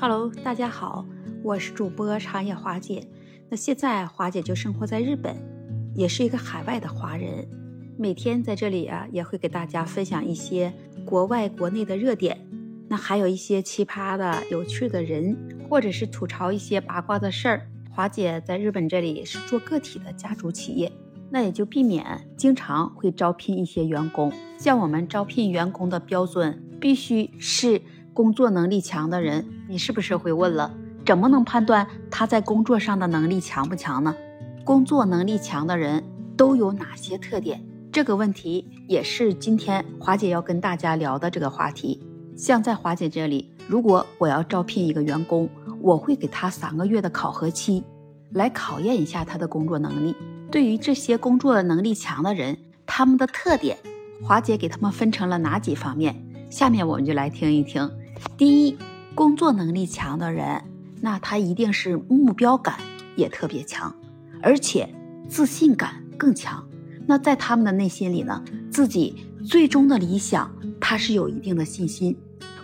Hello，大家好，我是主播长野华姐。那现在华姐就生活在日本，也是一个海外的华人。每天在这里啊，也会给大家分享一些国外、国内的热点。那还有一些奇葩的、有趣的人，或者是吐槽一些八卦的事儿。华姐在日本这里是做个体的家族企业，那也就避免经常会招聘一些员工。像我们招聘员工的标准，必须是。工作能力强的人，你是不是会问了？怎么能判断他在工作上的能力强不强呢？工作能力强的人都有哪些特点？这个问题也是今天华姐要跟大家聊的这个话题。像在华姐这里，如果我要招聘一个员工，我会给他三个月的考核期，来考验一下他的工作能力。对于这些工作能力强的人，他们的特点，华姐给他们分成了哪几方面？下面我们就来听一听。第一，工作能力强的人，那他一定是目标感也特别强，而且自信感更强。那在他们的内心里呢，自己最终的理想，他是有一定的信心，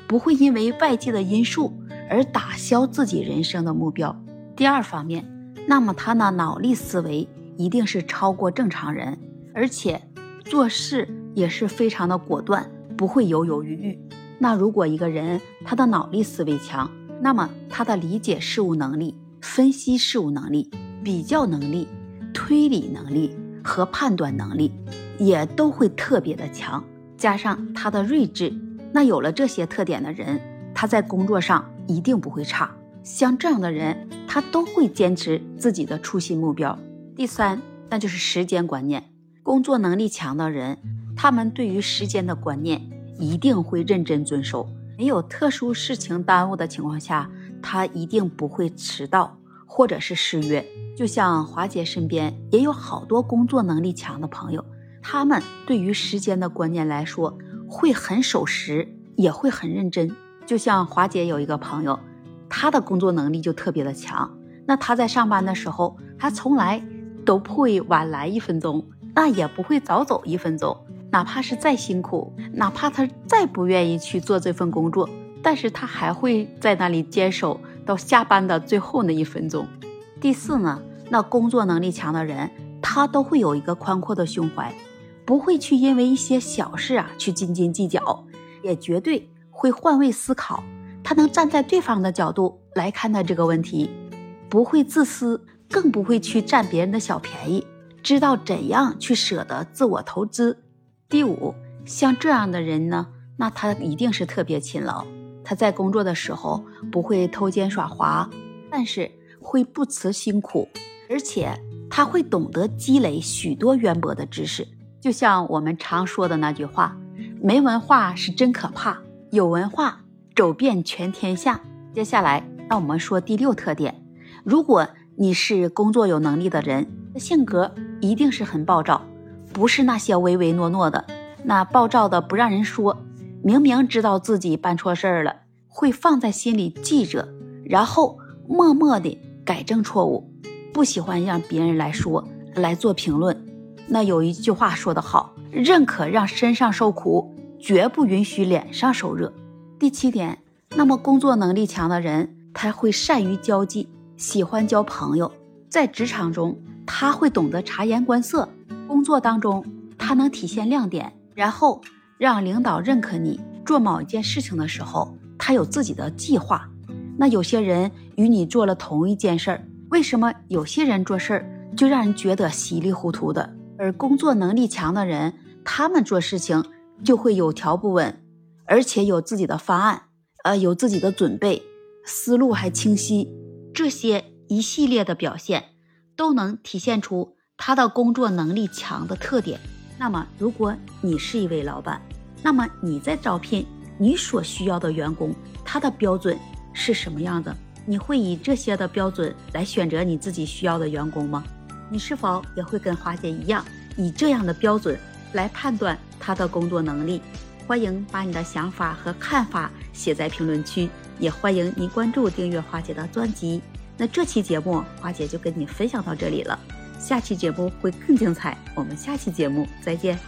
不会因为外界的因素而打消自己人生的目标。第二方面，那么他的脑力思维一定是超过正常人，而且做事也是非常的果断，不会犹犹豫豫。那如果一个人他的脑力思维强，那么他的理解事物能力、分析事物能力、比较能力、推理能力和判断能力也都会特别的强，加上他的睿智，那有了这些特点的人，他在工作上一定不会差。像这样的人，他都会坚持自己的初心目标。第三，那就是时间观念，工作能力强的人，他们对于时间的观念。一定会认真遵守，没有特殊事情耽误的情况下，他一定不会迟到或者是失约。就像华姐身边也有好多工作能力强的朋友，他们对于时间的观念来说会很守时，也会很认真。就像华姐有一个朋友，他的工作能力就特别的强，那他在上班的时候，他从来都不会晚来一分钟，那也不会早走一分钟。哪怕是再辛苦，哪怕他再不愿意去做这份工作，但是他还会在那里坚守到下班的最后那一分钟。第四呢，那工作能力强的人，他都会有一个宽阔的胸怀，不会去因为一些小事啊去斤斤计较，也绝对会换位思考，他能站在对方的角度来看待这个问题，不会自私，更不会去占别人的小便宜，知道怎样去舍得自我投资。第五，像这样的人呢，那他一定是特别勤劳。他在工作的时候不会偷奸耍滑，但是会不辞辛苦，而且他会懂得积累许多渊博的知识。就像我们常说的那句话：“没文化是真可怕，有文化走遍全天下。”接下来，那我们说第六特点：如果你是工作有能力的人，性格一定是很暴躁。不是那些唯唯诺诺的，那暴躁的不让人说，明明知道自己办错事儿了，会放在心里记着，然后默默的改正错误，不喜欢让别人来说来做评论。那有一句话说得好，认可让身上受苦，绝不允许脸上受热。第七点，那么工作能力强的人，他会善于交际，喜欢交朋友，在职场中他会懂得察言观色。工作当中，他能体现亮点，然后让领导认可你做某一件事情的时候，他有自己的计划。那有些人与你做了同一件事儿，为什么有些人做事儿就让人觉得稀里糊涂的？而工作能力强的人，他们做事情就会有条不紊，而且有自己的方案，呃，有自己的准备，思路还清晰。这些一系列的表现，都能体现出。他的工作能力强的特点，那么如果你是一位老板，那么你在招聘你所需要的员工，他的标准是什么样的？你会以这些的标准来选择你自己需要的员工吗？你是否也会跟花姐一样，以这样的标准来判断他的工作能力？欢迎把你的想法和看法写在评论区，也欢迎你关注订阅花姐的专辑。那这期节目花姐就跟你分享到这里了。下期节目会更精彩，我们下期节目再见。